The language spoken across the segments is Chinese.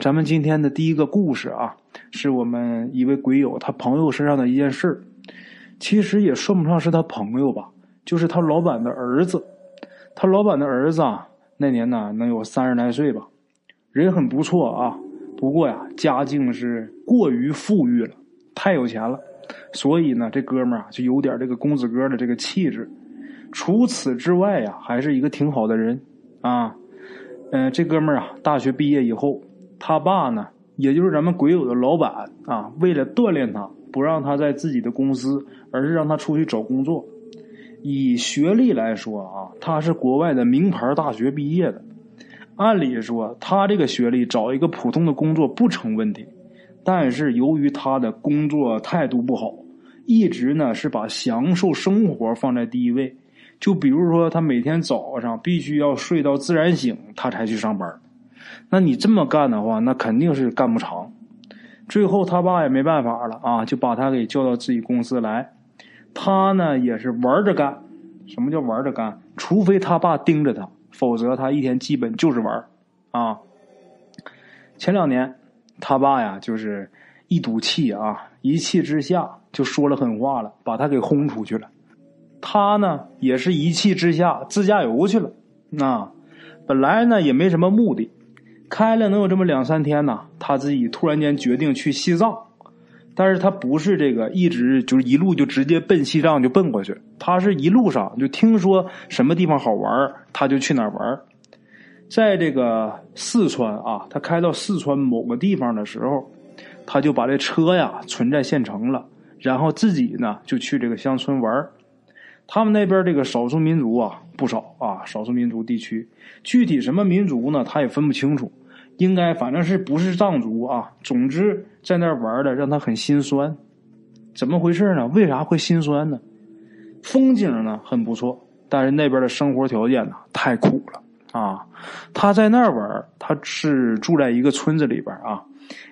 咱们今天的第一个故事啊，是我们一位鬼友他朋友身上的一件事。其实也算不上是他朋友吧，就是他老板的儿子。他老板的儿子啊，那年呢能有三十来岁吧，人很不错啊。不过呀，家境是过于富裕了，太有钱了。所以呢，这哥们儿啊，就有点这个公子哥的这个气质。除此之外呀，还是一个挺好的人啊。嗯，这哥们儿啊，大学毕业以后，他爸呢，也就是咱们鬼友的老板啊，为了锻炼他，不让他在自己的公司，而是让他出去找工作。以学历来说啊，他是国外的名牌大学毕业的，按理说他这个学历找一个普通的工作不成问题。但是由于他的工作态度不好，一直呢是把享受生活放在第一位。就比如说，他每天早上必须要睡到自然醒，他才去上班。那你这么干的话，那肯定是干不长。最后他爸也没办法了啊，就把他给叫到自己公司来。他呢也是玩着干。什么叫玩着干？除非他爸盯着他，否则他一天基本就是玩啊。前两年。他爸呀，就是一赌气啊，一气之下就说了狠话了，把他给轰出去了。他呢，也是一气之下自驾游去了。那本来呢也没什么目的，开了能有这么两三天呢，他自己突然间决定去西藏。但是他不是这个一直就是一路就直接奔西藏就奔过去，他是一路上就听说什么地方好玩，他就去哪玩。在这个四川啊，他开到四川某个地方的时候，他就把这车呀存在县城了，然后自己呢就去这个乡村玩他们那边这个少数民族啊不少啊，少数民族地区，具体什么民族呢，他也分不清楚，应该反正是不是藏族啊。总之在那玩的让他很心酸，怎么回事呢？为啥会心酸呢？风景呢很不错，但是那边的生活条件呢太苦了。啊，他在那儿玩，他是住在一个村子里边啊，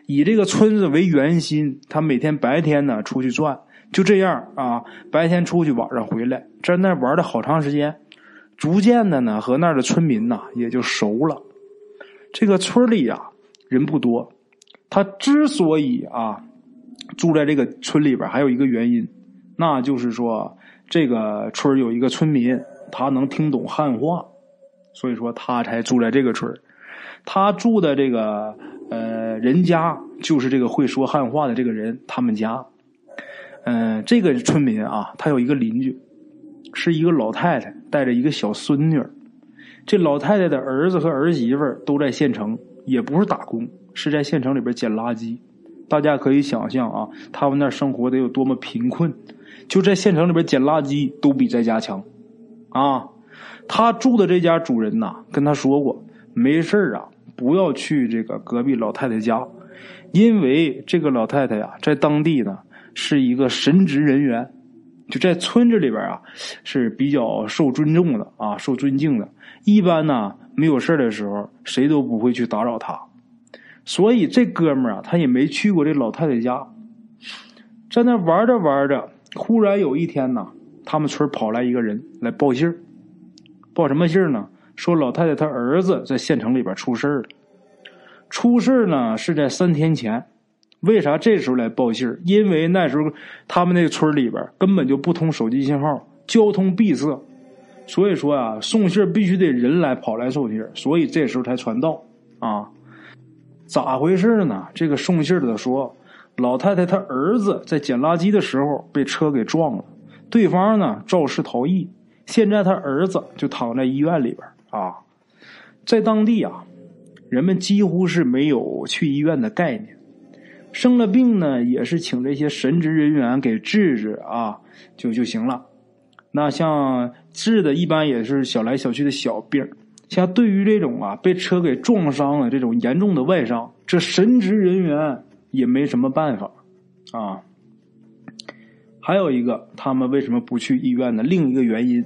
以这个村子为圆心，他每天白天呢出去转，就这样啊，白天出去，晚上回来，在那玩了好长时间，逐渐的呢和那儿的村民呐也就熟了。这个村里啊人不多，他之所以啊住在这个村里边，还有一个原因，那就是说这个村有一个村民，他能听懂汉话。所以说他才住在这个村他住的这个呃人家就是这个会说汉话的这个人他们家，嗯，这个村民啊，他有一个邻居，是一个老太太带着一个小孙女这老太太的儿子和儿媳妇都在县城，也不是打工，是在县城里边捡垃圾。大家可以想象啊，他们那生活得有多么贫困，就在县城里边捡垃圾都比在家强啊。他住的这家主人呐，跟他说过，没事啊，不要去这个隔壁老太太家，因为这个老太太呀，在当地呢是一个神职人员，就在村子里边啊是比较受尊重的啊，受尊敬的。一般呢没有事的时候，谁都不会去打扰他。所以这哥们儿啊，他也没去过这老太太家，在那玩着玩着，忽然有一天呢，他们村跑来一个人来报信儿。报什么信呢？说老太太她儿子在县城里边出事了。出事呢是在三天前。为啥这时候来报信因为那时候他们那个村里边根本就不通手机信号，交通闭塞。所以说啊，送信必须得人来跑来送信所以这时候才传到啊。咋回事呢？这个送信的说，老太太她儿子在捡垃圾的时候被车给撞了，对方呢肇事逃逸。现在他儿子就躺在医院里边啊，在当地啊，人们几乎是没有去医院的概念，生了病呢也是请这些神职人员给治治啊，就就行了。那像治的一般也是小来小去的小病，像对于这种啊被车给撞伤了这种严重的外伤，这神职人员也没什么办法啊。还有一个，他们为什么不去医院呢？另一个原因。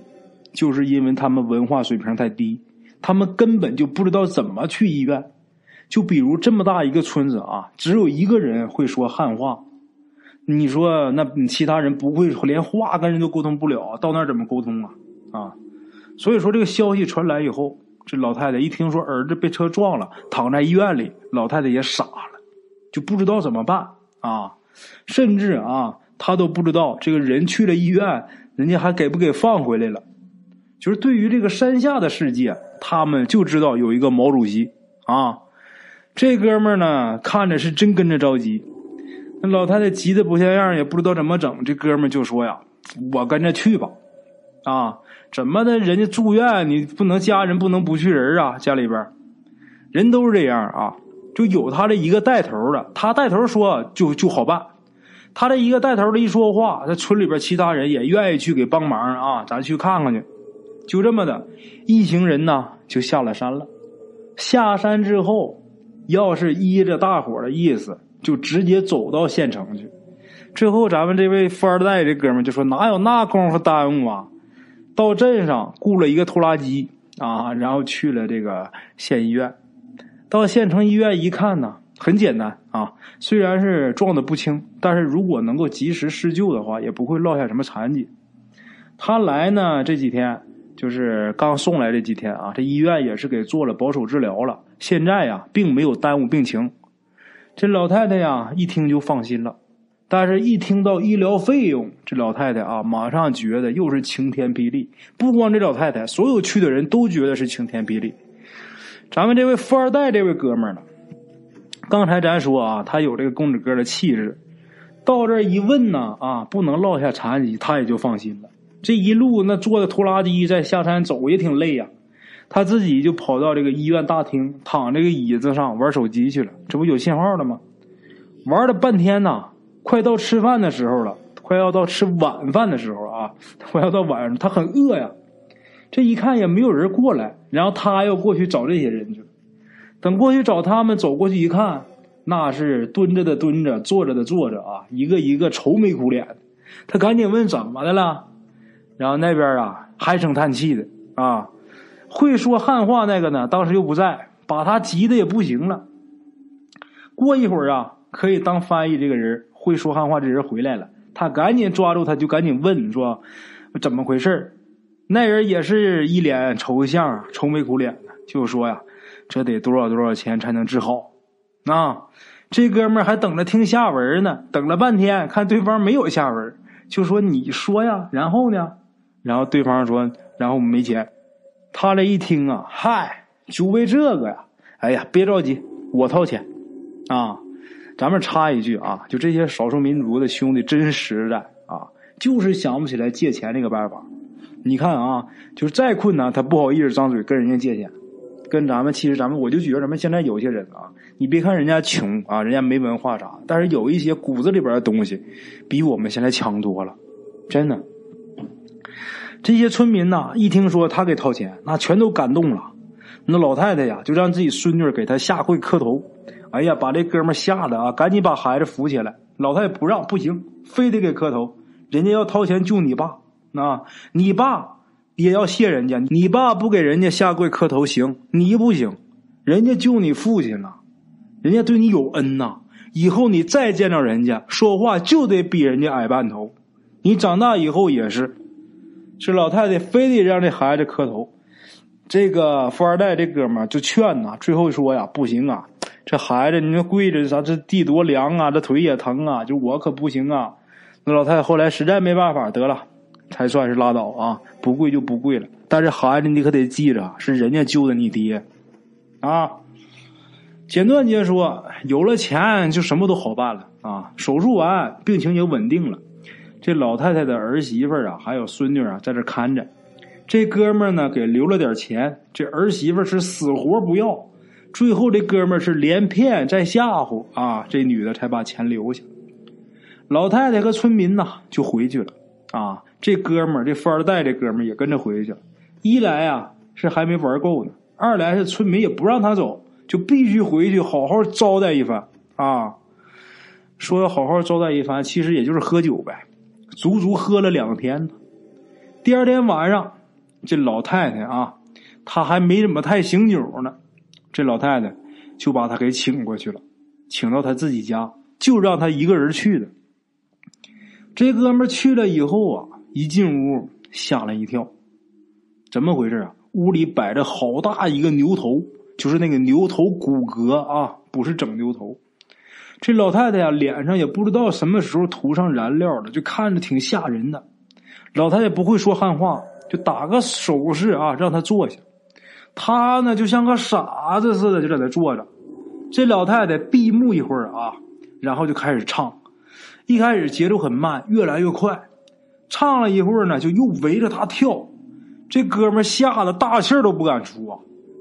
就是因为他们文化水平太低，他们根本就不知道怎么去医院。就比如这么大一个村子啊，只有一个人会说汉话，你说那其他人不会，连话跟人都沟通不了，到那儿怎么沟通啊？啊，所以说这个消息传来以后，这老太太一听说儿子被车撞了，躺在医院里，老太太也傻了，就不知道怎么办啊。甚至啊，她都不知道这个人去了医院，人家还给不给放回来了。就是对于这个山下的世界，他们就知道有一个毛主席啊。这哥们儿呢，看着是真跟着着急。那老太太急得不像样，也不知道怎么整。这哥们儿就说呀：“我跟着去吧。”啊，怎么的？人家住院，你不能家人不能不去人啊？家里边人都是这样啊，就有他这一个带头的，他带头说就就好办。他这一个带头的一说话，在村里边其他人也愿意去给帮忙啊，咱去看看去。就这么的，一行人呢就下了山了。下山之后，要是依着大伙的意思，就直接走到县城去。最后，咱们这位富二代这哥们就说：“哪有那功夫耽误啊？”到镇上雇了一个拖拉机啊，然后去了这个县医院。到县城医院一看呢，很简单啊，虽然是撞的不轻，但是如果能够及时施救的话，也不会落下什么残疾。他来呢这几天，就是刚送来这几天啊，这医院也是给做了保守治疗了。现在呀，并没有耽误病情。这老太太呀，一听就放心了。但是，一听到医疗费用，这老太太啊，马上觉得又是晴天霹雳。不光这老太太，所有去的人都觉得是晴天霹雳。咱们这位富二代，这位哥们儿呢？刚才咱说啊，他有这个公子哥的气质。到这一问呢，啊，不能落下残疾，他也就放心了。这一路那坐的拖拉机在下山走也挺累呀，他自己就跑到这个医院大厅，躺这个椅子上玩手机去了。这不有信号了吗？玩了半天呢。快到吃饭的时候了，快要到吃晚饭的时候啊！快要到晚上，他很饿呀。这一看也没有人过来，然后他要过去找这些人去了。等过去找他们，走过去一看，那是蹲着的蹲着，坐着的坐着啊，一个一个愁眉苦脸的。他赶紧问怎么的了，然后那边啊唉声叹气的啊，会说汉话那个呢，当时又不在，把他急的也不行了。过一会儿啊，可以当翻译这个人。会说汉话这人回来了，他赶紧抓住他，就赶紧问说：“怎么回事那人也是一脸愁相，愁眉苦脸的，就说呀：“这得多少多少钱才能治好？”啊，这哥们儿还等着听下文呢，等了半天，看对方没有下文，就说：“你说呀。”然后呢？然后对方说：“然后没钱。”他这一听啊，嗨，就为这个呀！哎呀，别着急，我掏钱啊。咱们插一句啊，就这些少数民族的兄弟真实在啊，就是想不起来借钱这个办法。你看啊，就是再困难，他不好意思张嘴跟人家借钱。跟咱们其实咱们，我就觉得咱们现在有些人啊，你别看人家穷啊，人家没文化啥，但是有一些骨子里边的东西，比我们现在强多了，真的。这些村民呐，一听说他给掏钱，那全都感动了。那老太太呀，就让自己孙女给他下跪磕头。哎呀，把这哥们吓得啊，赶紧把孩子扶起来。老太太不让，不行，非得给磕头。人家要掏钱救你爸，啊，你爸也要谢人家。你爸不给人家下跪磕头行，你不行。人家救你父亲了，人家对你有恩呐。以后你再见着人家，说话就得比人家矮半头。你长大以后也是。这老太太非得让这孩子磕头。这个富二代这哥们就劝呐，最后说呀，不行啊。这孩子，你说跪着啥？这地多凉啊！这腿也疼啊！就我可不行啊！那老太太后来实在没办法，得了，才算是拉倒啊！不跪就不跪了。但是孩子，你可得记着，是人家救的你爹啊！简短截说，有了钱就什么都好办了啊！手术完，病情也稳定了。这老太太的儿媳妇啊，还有孙女啊，在这看着。这哥们呢，给留了点钱。这儿媳妇是死活不要。最后，这哥们儿是连骗再吓唬啊，这女的才把钱留下。老太太和村民呐就回去了啊。这哥们儿，这富二代这哥们儿也跟着回去了。一来啊是还没玩够呢，二来是村民也不让他走，就必须回去好好招待一番啊。说要好好招待一番，其实也就是喝酒呗，足足喝了两天呢。第二天晚上，这老太太啊，她还没怎么太醒酒呢。这老太太就把他给请过去了，请到他自己家，就让他一个人去的。这哥们去了以后啊，一进屋吓了一跳，怎么回事啊？屋里摆着好大一个牛头，就是那个牛头骨骼啊，不是整牛头。这老太太呀，脸上也不知道什么时候涂上燃料了，就看着挺吓人的。老太太不会说汉话，就打个手势啊，让她坐下。她呢，就像个傻子似的，就在那坐着。这老太太闭目一会儿啊，然后就开始唱。一开始节奏很慢，越来越快。唱了一会儿呢，就又围着她跳。这哥们吓得大气都不敢出啊！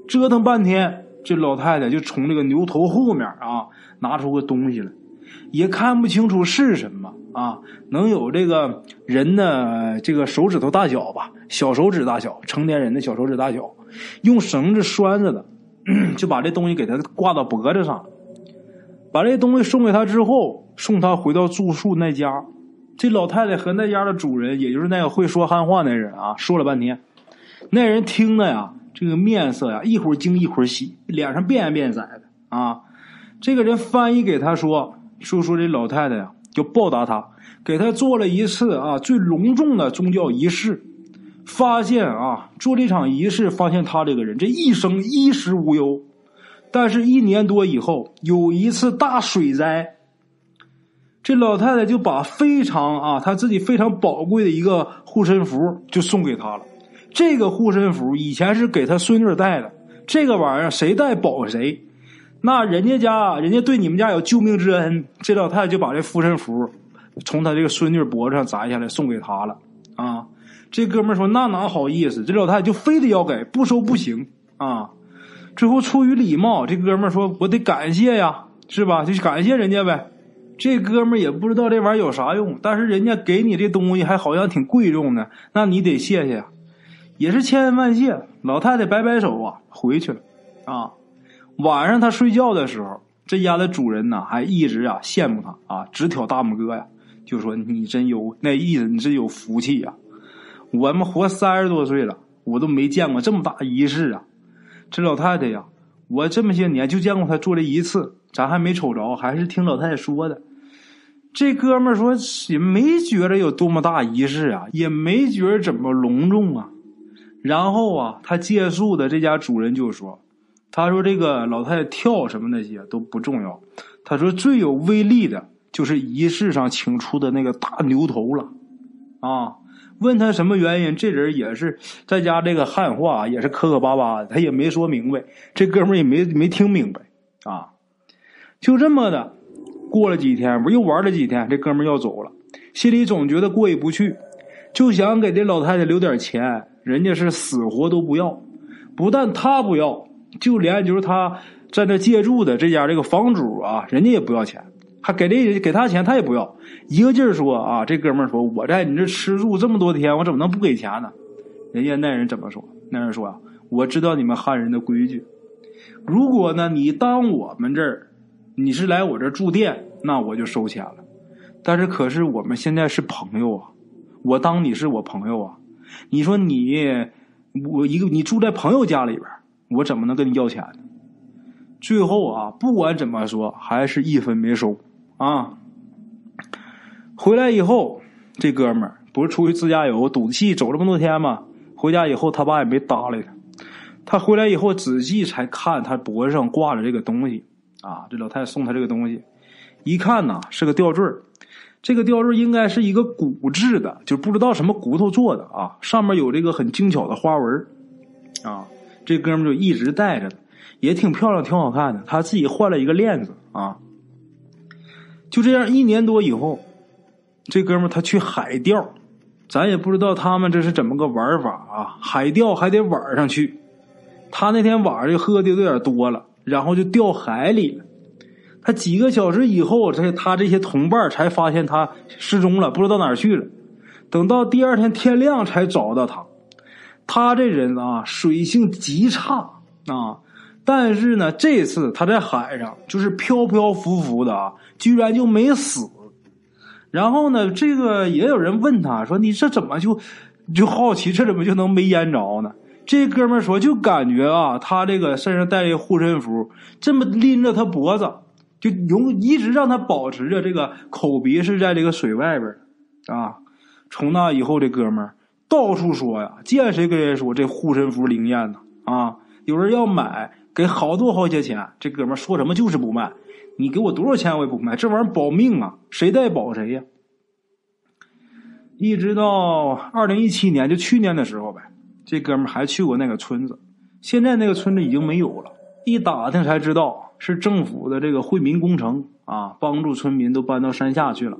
折腾半天，这老太太就从这个牛头后面啊。拿出个东西来，也看不清楚是什么啊，能有这个人的这个手指头大小吧，小手指大小，成年人的小手指大小，用绳子拴着的，就把这东西给他挂到脖子上，把这东西送给他之后，送他回到住宿那家。这老太太和那家的主人，也就是那个会说汉话那人啊，说了半天，那人听的呀，这个面色呀，一会儿惊一会儿喜，脸上变变色的啊。这个人翻译给他说：“说说这老太太呀，就报答他，给他做了一次啊最隆重的宗教仪式。发现啊，做这场仪式，发现他这个人这一生衣食无忧。但是，一年多以后，有一次大水灾，这老太太就把非常啊，她自己非常宝贵的一个护身符就送给他了。这个护身符以前是给他孙女戴的，这个玩意儿谁戴保谁。”那人家家，人家对你们家有救命之恩，这老太太就把这护身符从他这个孙女脖子上摘下来送给他了啊！这哥们说那哪好意思，这老太太就非得要给，不收不行啊！最后出于礼貌，这哥们说我得感谢呀，是吧？就感谢人家呗。这哥们也不知道这玩意儿有啥用，但是人家给你这东西还好像挺贵重的，那你得谢谢，也是千恩万谢。老太太摆摆手啊，回去了啊。晚上他睡觉的时候，这家的主人呢还一直啊羡慕他啊，直挑大拇哥呀，就说你真有那意思，你真有福气呀！我们活三十多岁了，我都没见过这么大仪式啊！这老太太呀，我这么些年就见过她做了一次，咱还没瞅着，还是听老太太说的。这哥们说也没觉得有多么大仪式啊，也没觉得怎么隆重啊。然后啊，他借宿的这家主人就说。他说：“这个老太太跳什么那些都不重要。他说最有威力的就是仪式上请出的那个大牛头了，啊！问他什么原因，这人也是在家这个汉话也是磕磕巴巴的，他也没说明白。这哥们也没没听明白啊！就这么的过了几天，不又玩了几天，这哥们要走了，心里总觉得过意不去，就想给这老太太留点钱。人家是死活都不要，不但他不要。”就连就是他在那借住的这家这个房主啊，人家也不要钱，还给这给他钱，他也不要，一个劲儿说啊，这哥们儿说我在你这吃住这么多天，我怎么能不给钱呢？人家那人怎么说？那人说啊，我知道你们汉人的规矩，如果呢你当我们这儿你是来我这住店，那我就收钱了。但是可是我们现在是朋友啊，我当你是我朋友啊，你说你我一个你住在朋友家里边。我怎么能跟你要钱呢？最后啊，不管怎么说，还是一分没收啊。回来以后，这哥们儿不是出去自驾游赌气走这么多天吗？回家以后，他爸也没搭理他。他回来以后，仔细才看他脖子上挂着这个东西啊。这老太太送他这个东西，一看呐，是个吊坠这个吊坠应该是一个骨制的，就不知道什么骨头做的啊。上面有这个很精巧的花纹啊。这哥们就一直戴着，也挺漂亮，挺好看的。他自己换了一个链子啊。就这样一年多以后，这哥们他去海钓，咱也不知道他们这是怎么个玩法啊。海钓还得晚上去，他那天晚上就喝的有点多了，然后就掉海里了。他几个小时以后，这他这些同伴才发现他失踪了，不知道哪儿去了。等到第二天天亮才找到他。他这人啊，水性极差啊，但是呢，这次他在海上就是漂漂浮浮的啊，居然就没死。然后呢，这个也有人问他说：“你这怎么就就好奇，这怎么就能没淹着呢？”这哥们说：“就感觉啊，他这个身上带个护身符，这么拎着他脖子，就永一直让他保持着这个口鼻是在这个水外边啊。从那以后，这哥们儿。”到处说呀，见谁跟人说这护身符灵验呢啊！有人要买，给好多好些钱。这哥们说什么就是不卖，你给我多少钱我也不卖，这玩意儿保命啊，谁带保谁呀。一直到二零一七年，就去年的时候呗，这哥们还去过那个村子，现在那个村子已经没有了。一打听才知道，是政府的这个惠民工程啊，帮助村民都搬到山下去了。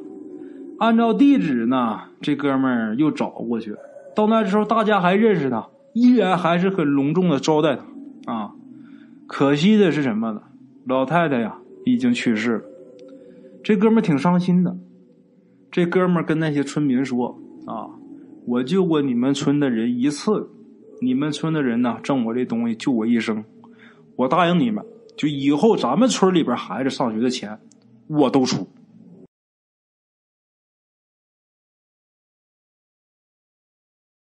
按照地址呢，这哥们儿又找过去。到那时候，大家还认识他，依然还是很隆重的招待他啊。可惜的是什么呢？老太太呀，已经去世了。这哥们挺伤心的。这哥们跟那些村民说：“啊，我救过你们村的人一次，你们村的人呢，挣我这东西救我一生。我答应你们，就以后咱们村里边孩子上学的钱，我都出。”